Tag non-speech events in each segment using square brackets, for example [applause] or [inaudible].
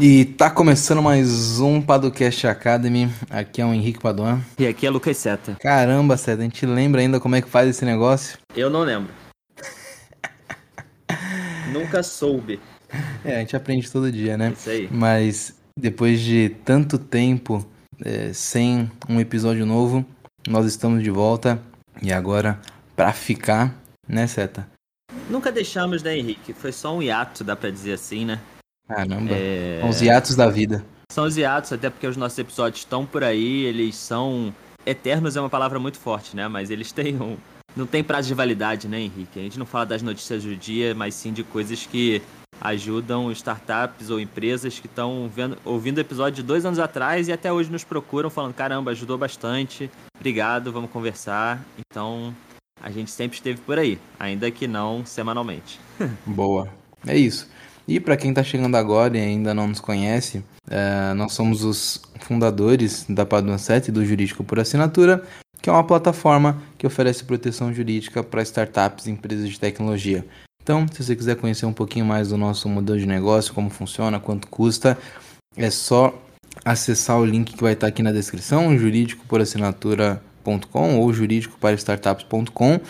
E tá começando mais um Padocast Academy. Aqui é o Henrique Paduan. E aqui é Lucas Seta. Caramba, Seta, a gente lembra ainda como é que faz esse negócio? Eu não lembro. Nunca soube. É, a gente aprende todo dia, né? Isso aí. Mas depois de tanto tempo é, sem um episódio novo, nós estamos de volta. E agora, pra ficar, né, Seta? Nunca deixamos, né, Henrique? Foi só um hiato, dá pra dizer assim, né? Caramba, É, são os hiatos da vida. São os hiatos, até porque os nossos episódios estão por aí, eles são. Eternos é uma palavra muito forte, né? Mas eles têm um. Não tem prazo de validade, né, Henrique? A gente não fala das notícias do dia, mas sim de coisas que ajudam startups ou empresas que estão ouvindo o episódio de dois anos atrás e até hoje nos procuram falando: caramba, ajudou bastante, obrigado, vamos conversar. Então, a gente sempre esteve por aí, ainda que não semanalmente. [laughs] Boa. É isso. E para quem está chegando agora e ainda não nos conhece, é, nós somos os fundadores da Paduan 7 do Jurídico por Assinatura, que é uma plataforma que oferece proteção jurídica para startups e empresas de tecnologia. Então, se você quiser conhecer um pouquinho mais do nosso modelo de negócio, como funciona, quanto custa, é só acessar o link que vai estar aqui na descrição, juridicoporassinatura.com ou juridicoparastartups.com.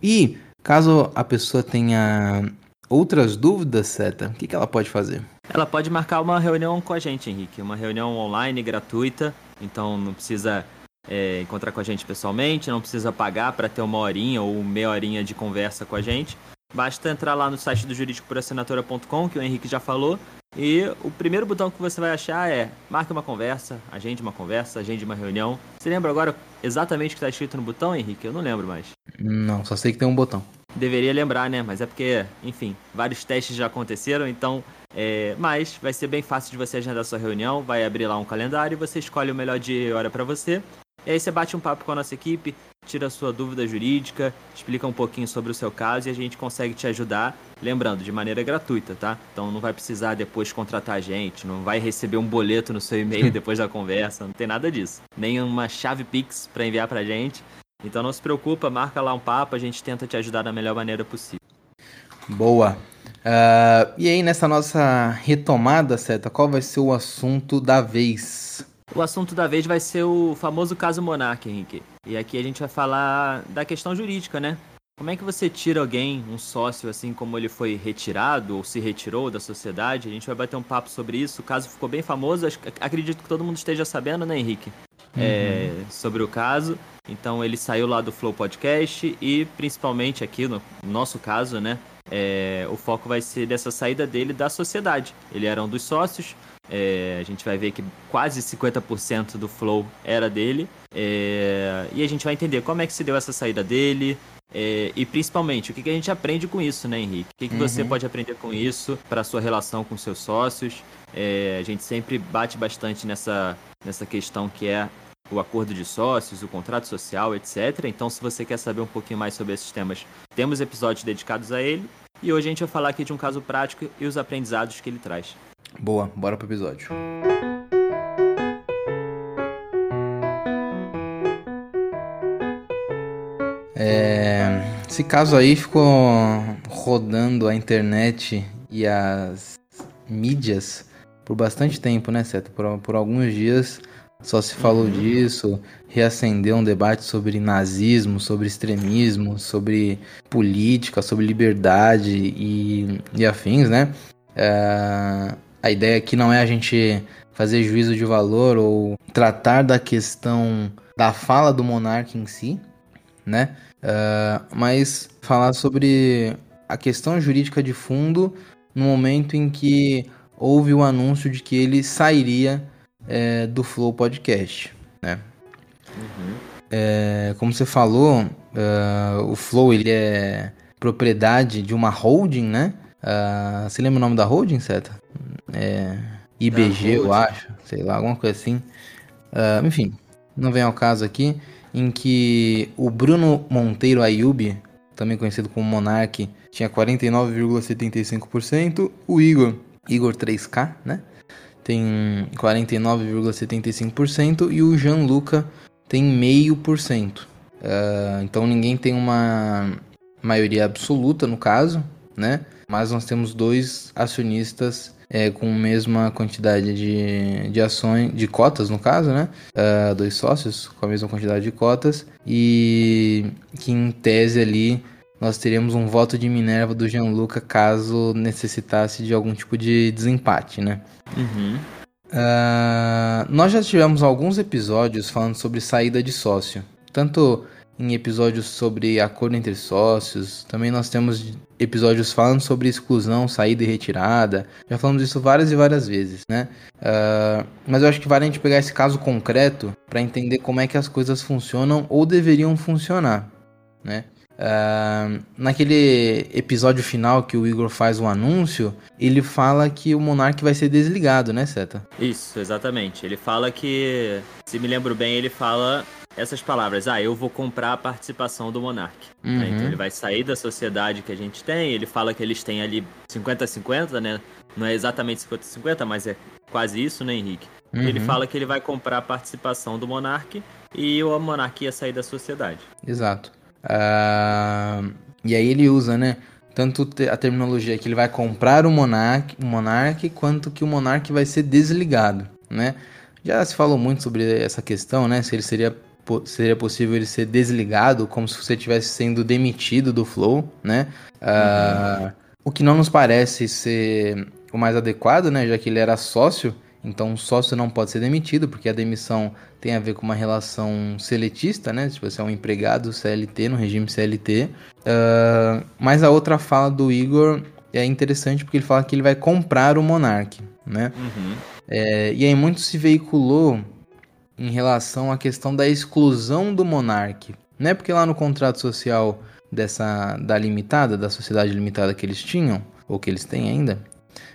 E caso a pessoa tenha outras dúvidas, Seta, o que, que ela pode fazer? Ela pode marcar uma reunião com a gente, Henrique. Uma reunião online, gratuita. Então não precisa é, encontrar com a gente pessoalmente, não precisa pagar para ter uma horinha ou meia horinha de conversa com a gente. Basta entrar lá no site do juridicoporassinatura.com, que o Henrique já falou, e o primeiro botão que você vai achar é marque uma conversa, agende uma conversa, agende uma reunião. Você lembra agora exatamente o que está escrito no botão, Henrique? Eu não lembro mais. Não, só sei que tem um botão. Deveria lembrar, né? Mas é porque, enfim, vários testes já aconteceram, então. É... Mas vai ser bem fácil de você agendar sua reunião. Vai abrir lá um calendário e você escolhe o melhor dia e hora para você. E aí você bate um papo com a nossa equipe, tira sua dúvida jurídica, explica um pouquinho sobre o seu caso e a gente consegue te ajudar, lembrando, de maneira gratuita, tá? Então não vai precisar depois contratar a gente, não vai receber um boleto no seu e-mail [laughs] depois da conversa, não tem nada disso. Nem uma chave Pix para enviar pra gente. Então não se preocupa, marca lá um papo, a gente tenta te ajudar da melhor maneira possível. Boa. Uh, e aí, nessa nossa retomada, Seta, qual vai ser o assunto da vez? O assunto da vez vai ser o famoso caso Monark, Henrique. E aqui a gente vai falar da questão jurídica, né? Como é que você tira alguém, um sócio, assim como ele foi retirado ou se retirou da sociedade? A gente vai bater um papo sobre isso. O caso ficou bem famoso, acredito que todo mundo esteja sabendo, né, Henrique? Uhum. É, sobre o caso. Então ele saiu lá do Flow Podcast e principalmente aqui no nosso caso, né? É, o foco vai ser dessa saída dele da sociedade. Ele era um dos sócios. É, a gente vai ver que quase 50% do Flow era dele. É, e a gente vai entender como é que se deu essa saída dele. É, e principalmente, o que, que, a gente aprende com isso, né, Henrique? O que, que uhum. você pode aprender com isso para a sua relação com seus sócios? É, a gente sempre bate bastante nessa, nessa questão que é o acordo de sócios, o contrato social, etc. Então, se você quer saber um pouquinho mais sobre esses temas, temos episódios dedicados a ele. E hoje a gente vai falar aqui de um caso prático e os aprendizados que ele traz. Boa, bora pro episódio. É, esse caso aí ficou rodando a internet e as mídias por bastante tempo, né, Seto? Por, por alguns dias só se falou uhum. disso, reacendeu um debate sobre nazismo, sobre extremismo, sobre política, sobre liberdade e, e afins, né? É, a ideia aqui não é a gente fazer juízo de valor ou tratar da questão da fala do monarca em si, né? É, mas falar sobre a questão jurídica de fundo no momento em que houve o anúncio de que ele sairia é, do Flow Podcast, né? Uhum. É, como você falou, uh, o Flow ele é propriedade de uma holding, né? Uh, você lembra o nome da holding, Seta? É, IBG, eu acho, sei lá, alguma coisa assim. Uh, enfim, não vem ao caso aqui, em que o Bruno Monteiro Ayub, também conhecido como Monark, tinha 49,75%, o Igor, Igor 3K, né? Tem 49,75% e o Gianluca tem meio por cento. Uh, então ninguém tem uma maioria absoluta no caso, né? Mas nós temos dois acionistas é, com a mesma quantidade de, de ações, de cotas no caso, né? Uh, dois sócios com a mesma quantidade de cotas e que em tese ali nós teríamos um voto de Minerva do Gianluca caso necessitasse de algum tipo de desempate, né? Uhum. Uh, nós já tivemos alguns episódios falando sobre saída de sócio, tanto em episódios sobre acordo entre sócios, também nós temos episódios falando sobre exclusão, saída e retirada. Já falamos isso várias e várias vezes, né? Uh, mas eu acho que vale a gente pegar esse caso concreto para entender como é que as coisas funcionam ou deveriam funcionar, né? Uh, naquele episódio final que o Igor faz o anúncio, ele fala que o Monark vai ser desligado, né, Seta? Isso, exatamente. Ele fala que, se me lembro bem, ele fala essas palavras, ah, eu vou comprar a participação do Monark. Uhum. Né? Então ele vai sair da sociedade que a gente tem, ele fala que eles têm ali 50-50, né? Não é exatamente 50-50, mas é quase isso, né, Henrique? Uhum. Ele fala que ele vai comprar a participação do Monark e o Monark ia sair da sociedade. Exato. Uh, e aí ele usa, né? Tanto a terminologia que ele vai comprar o Monark, o Monark quanto que o Monark vai ser desligado, né? Já se falou muito sobre essa questão, né? Se ele seria, seria possível ele ser desligado, como se você estivesse sendo demitido do Flow, né? Uh, o que não nos parece ser o mais adequado, né? Já que ele era sócio então, o sócio não pode ser demitido, porque a demissão tem a ver com uma relação seletista, né? Se você é um empregado CLT, no regime CLT. Uh, ah, mas a outra fala do Igor é interessante porque ele fala que ele vai comprar o Monark, né? Uhum. É, e aí muito se veiculou em relação à questão da exclusão do Monark, né? Porque lá no contrato social dessa da limitada, da sociedade limitada que eles tinham, ou que eles têm ainda,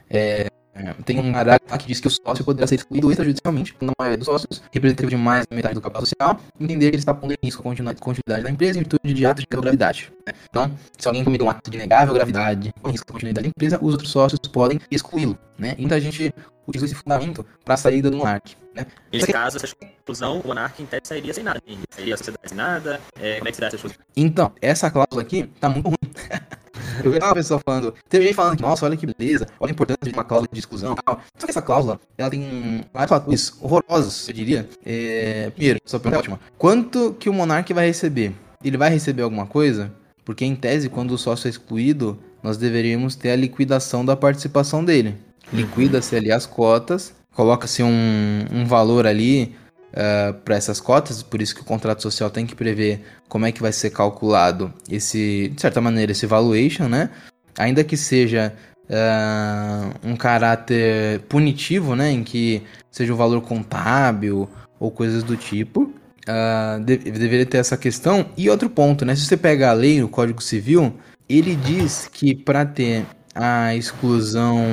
é, é, tem um parágrafo que diz que o sócio poderá ser excluído extrajudicialmente quando a maioria dos sócios, representativo de mais da metade do capital social, entender que ele está pondo em risco a continuidade da empresa em virtude de atos de gravidade. Né? Então, se alguém cometeu um ato de negável gravidade com risco à continuidade da empresa, os outros sócios podem excluí-lo. Né? Então a gente utiliza esse fundamento para a saída do monarca. Né? Nesse caso, essa exclusão, o monarca em tese sairia sem nada. Sairia a sociedade sem nada. É, como é que se dá essa exclusão? Então, essa cláusula aqui tá muito ruim. [laughs] Eu vi uma pessoa falando, teve gente falando que, nossa, olha que beleza, olha a importância de uma cláusula de exclusão e tal. Só que essa cláusula, ela tem vários fatores horrorosos, eu diria. É... Primeiro, sua pergunta é ótima. Quanto que o monarca vai receber? Ele vai receber alguma coisa? Porque, em tese, quando o sócio é excluído, nós deveríamos ter a liquidação da participação dele. Liquida-se ali as cotas, coloca-se um, um valor ali uh, eh, para essas cotas, por isso que o contrato social tem que prever como é que vai ser calculado esse, de certa maneira, esse valuation, né? Ainda que seja uh, um caráter punitivo, né? Em que seja um valor contábil ou coisas do tipo. Uh, de, deveria ter essa questão. E outro ponto, né? Se você pega a lei, o Código Civil, ele diz que para ter a exclusão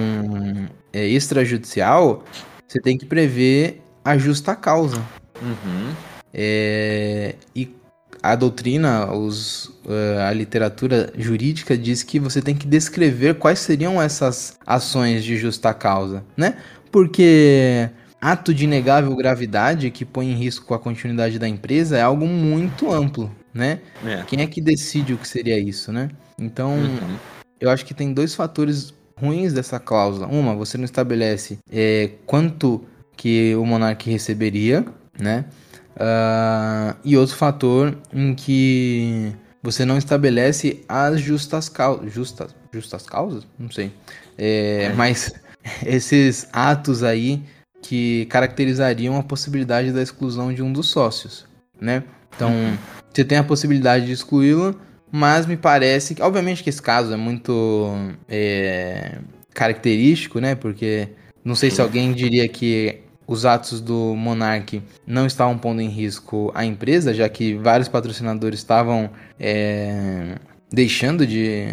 é, extrajudicial, você tem que prever a justa causa. Uhum. É, e a doutrina, os, uh, a literatura jurídica diz que você tem que descrever quais seriam essas ações de justa causa, né? Porque ato de negável gravidade que põe em risco a continuidade da empresa é algo muito amplo, né? É. Quem é que decide o que seria isso, né? Então, uhum. eu acho que tem dois fatores ruins dessa cláusula. Uma, você não estabelece é, quanto que o monarca receberia, né? Uh, e outro fator em que você não estabelece as justas causas. Justas, justas causas? Não sei. É, é. Mas [laughs] esses atos aí que caracterizariam a possibilidade da exclusão de um dos sócios, né? Então, uhum. você tem a possibilidade de excluí-lo, mas me parece que, obviamente, que esse caso é muito é, característico, né? Porque não sei se alguém diria que os atos do Monark não estavam pondo em risco a empresa, já que vários patrocinadores estavam é, deixando de,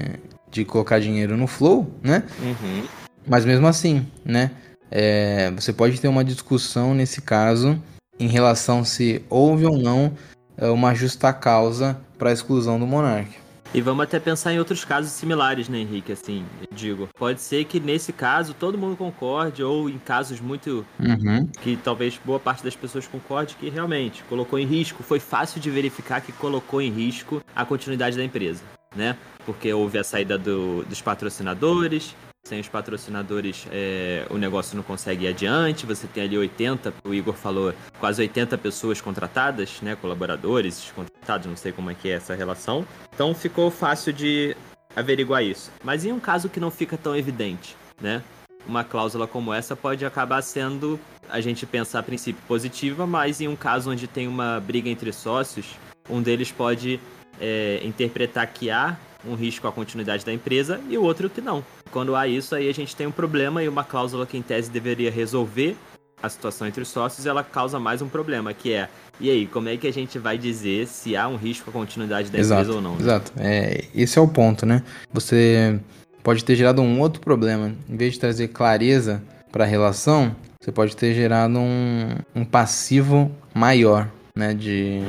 de colocar dinheiro no Flow, né? Uhum. Mas mesmo assim, né? É, você pode ter uma discussão nesse caso em relação se houve ou não é, uma justa causa para a exclusão do Monark. E vamos até pensar em outros casos similares, né, Henrique? Assim, digo, pode ser que nesse caso todo mundo concorde, ou em casos muito. Uhum. que talvez boa parte das pessoas concorde que realmente colocou em risco, foi fácil de verificar que colocou em risco a continuidade da empresa, né? Porque houve a saída do, dos patrocinadores, sem os patrocinadores é, o negócio não consegue ir adiante. Você tem ali 80, o Igor falou, quase 80 pessoas contratadas, né? Colaboradores contratados, não sei como é que é essa relação. Então ficou fácil de averiguar isso. Mas em um caso que não fica tão evidente, né? Uma cláusula como essa pode acabar sendo, a gente pensar a princípio positiva, mas em um caso onde tem uma briga entre sócios, um deles pode é, interpretar que há um risco à continuidade da empresa e o outro que não. Quando há isso, aí a gente tem um problema e uma cláusula que em tese deveria resolver a situação entre os sócios, ela causa mais um problema, que é, e aí, como é que a gente vai dizer se há um risco à continuidade da exato, empresa ou não? Né? Exato, é, esse é o ponto, né? Você pode ter gerado um outro problema. Em vez de trazer clareza para a relação, você pode ter gerado um, um passivo maior, né? De,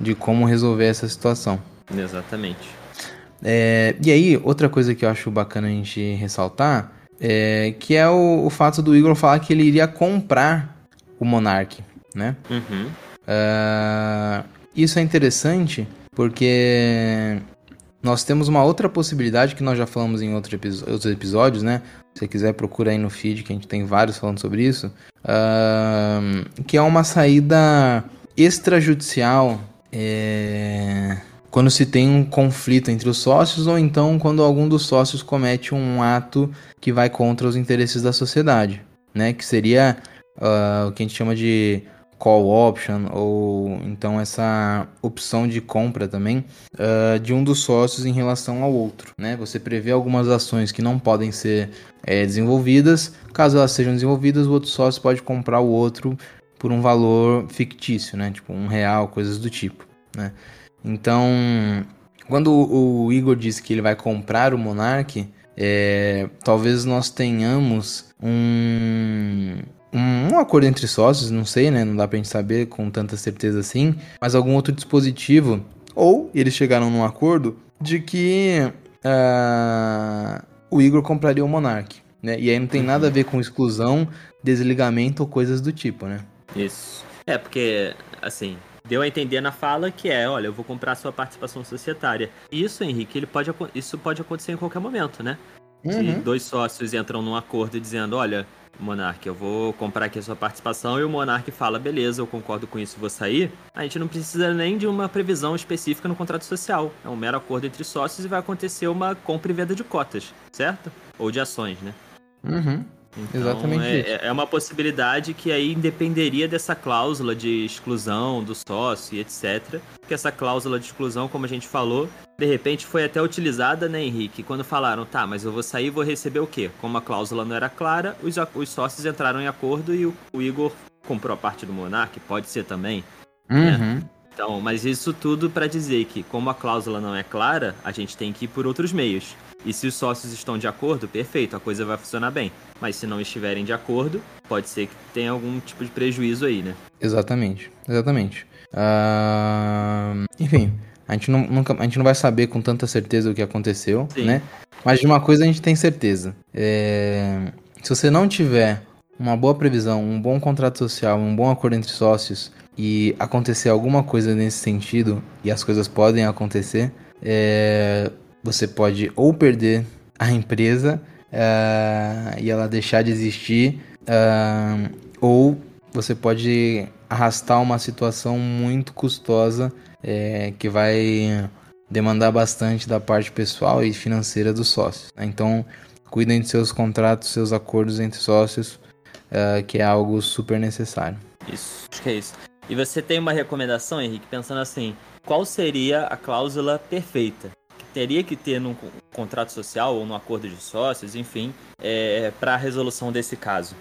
de como resolver essa situação. Exatamente. É, e aí, outra coisa que eu acho bacana a gente ressaltar é que é o, o fato do Igor falar que ele iria comprar o Monark, né? Uhum. Uh, isso é interessante porque nós temos uma outra possibilidade que nós já falamos em outro outros episódios, né? Se você quiser, procura aí no feed, que a gente tem vários falando sobre isso. Uh, que é uma saída extrajudicial. É quando se tem um conflito entre os sócios ou então quando algum dos sócios comete um ato que vai contra os interesses da sociedade, né? Que seria uh, o que a gente chama de call option ou então essa opção de compra também uh, de um dos sócios em relação ao outro, né? Você prevê algumas ações que não podem ser é, desenvolvidas, caso elas sejam desenvolvidas, o outro sócio pode comprar o outro por um valor fictício, né? Tipo um real, coisas do tipo, né? Então, quando o Igor disse que ele vai comprar o Monark, é, talvez nós tenhamos um, um, acordo entre sócios, não sei, né? Não dá pra gente saber com tanta certeza assim, mas algum outro dispositivo, ou eles chegaram num acordo de que uh, o Igor compraria o Monark, né? E aí não tem nada a ver com exclusão, desligamento ou coisas do tipo, né? Isso. É, porque, assim, deu a entender na fala que é, olha, eu vou comprar sua participação societária. Isso, Henrique, ele pode, isso pode acontecer em qualquer momento, né? Uhum. Se dois sócios entram num acordo dizendo, olha, Monark, eu vou comprar aqui a sua participação e o Monark fala, beleza, eu concordo com isso, vou sair. A gente não precisa nem de uma previsão específica no contrato social. É um mero acordo entre sócios e vai acontecer uma compra e venda de cotas, certo? Ou de ações, né? Uhum. Então, Exatamente é, isso. é uma possibilidade que aí independeria dessa cláusula de exclusão do sócio e etc. Que essa cláusula de exclusão, como a gente falou, de repente foi até utilizada, né, Henrique? Quando falaram, tá, mas eu vou sair e vou receber o quê? Como a cláusula não era clara, os, os sócios entraram em acordo e o, o Igor comprou a parte do Monark, pode ser também. Né? Uhum. Né? Então, mas isso tudo para dizer que, como a cláusula não é clara, a gente tem que ir por outros meios. E se os sócios estão de acordo, perfeito, a coisa vai funcionar bem. Mas se não estiverem de acordo, pode ser que tenha algum tipo de prejuízo aí, né? Exatamente, exatamente. Uh... Enfim, a gente, não, nunca, a gente não vai saber com tanta certeza o que aconteceu, Sim. né? Mas de uma coisa a gente tem certeza. É... Se você não tiver uma boa previsão, um bom contrato social, um bom acordo entre sócios e acontecer alguma coisa nesse sentido, e as coisas podem acontecer, é você pode ou perder a empresa uh, e ela deixar de existir, uh, ou você pode arrastar uma situação muito custosa é, que vai demandar bastante da parte pessoal e financeira dos sócios. Né? Então, cuidem de seus contratos, seus acordos entre sócios, uh, que é algo super necessário. Isso, acho que é isso. E você tem uma recomendação, Henrique, pensando assim, qual seria a cláusula perfeita? Teria que ter num contrato social ou num acordo de sócios, enfim, é, para a resolução desse caso?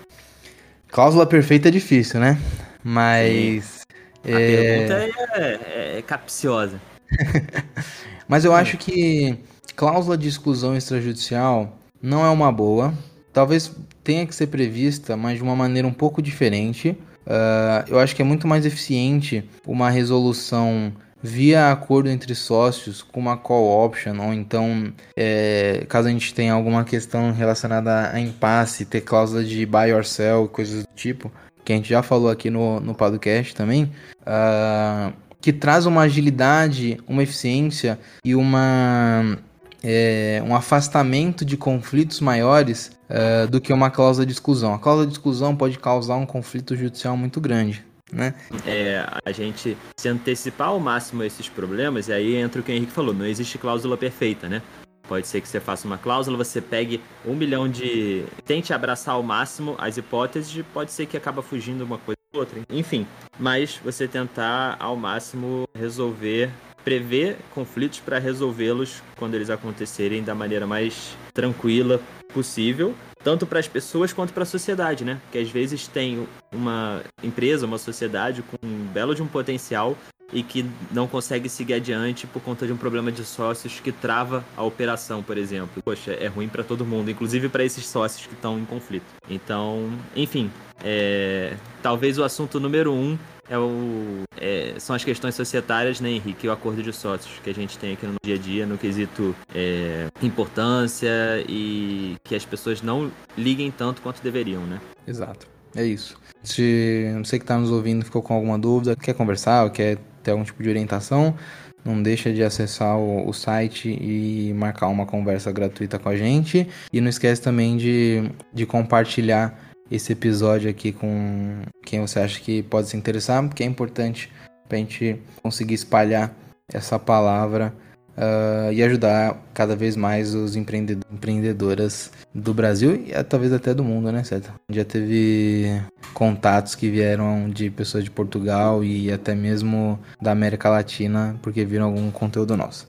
Cláusula perfeita é difícil, né? Mas. A é... pergunta é, é, é capciosa. [laughs] Mas eu acho que cláusula de exclusão extrajudicial não é uma boa. Talvez tenha que ser prevista, mas de uma maneira um pouco diferente. Uh, eu acho que é muito mais eficiente uma resolução via acordo entre sócios com uma call option, ou então, é, caso a gente tenha alguma questão relacionada a impasse, ter cláusula de buy or sell, coisas do tipo, que a gente já falou aqui no, no podcast também, uh, que traz uma agilidade, uma eficiência e uma é, um afastamento de conflitos maiores uh, do que uma cláusula de exclusão. A cláusula de exclusão pode causar um conflito judicial muito grande. Né? É, a gente se antecipar ao máximo esses problemas, e aí entra o que o Henrique falou, não existe cláusula perfeita, né? Pode ser que você faça uma cláusula, você pegue um milhão de. Tente abraçar ao máximo as hipóteses, pode ser que acaba fugindo uma coisa ou outra. Enfim, mas você tentar ao máximo resolver prever conflitos para resolvê-los quando eles acontecerem da maneira mais tranquila possível, tanto para as pessoas quanto para a sociedade, né? Porque às vezes tem uma empresa, uma sociedade com um belo de um potencial e que não consegue seguir adiante por conta de um problema de sócios que trava a operação, por exemplo. Poxa, é ruim para todo mundo, inclusive para esses sócios que estão em conflito. Então, enfim, é... talvez o assunto número um é o, é, são as questões societárias, né, Henrique? O acordo de sócios que a gente tem aqui no dia a dia, no quesito é, importância e que as pessoas não liguem tanto quanto deveriam, né? Exato. É isso. Se você que está nos ouvindo ficou com alguma dúvida, quer conversar quer ter algum tipo de orientação, não deixa de acessar o, o, site e marcar uma conversa gratuita com a gente. E não esquece também de, de compartilhar esse episódio aqui com quem você acha que pode se interessar, porque é importante para a gente conseguir espalhar essa palavra uh, e ajudar cada vez mais os empreendedoras do Brasil e talvez até do mundo, né, certo? Já teve contatos que vieram de pessoas de Portugal e até mesmo da América Latina porque viram algum conteúdo nosso.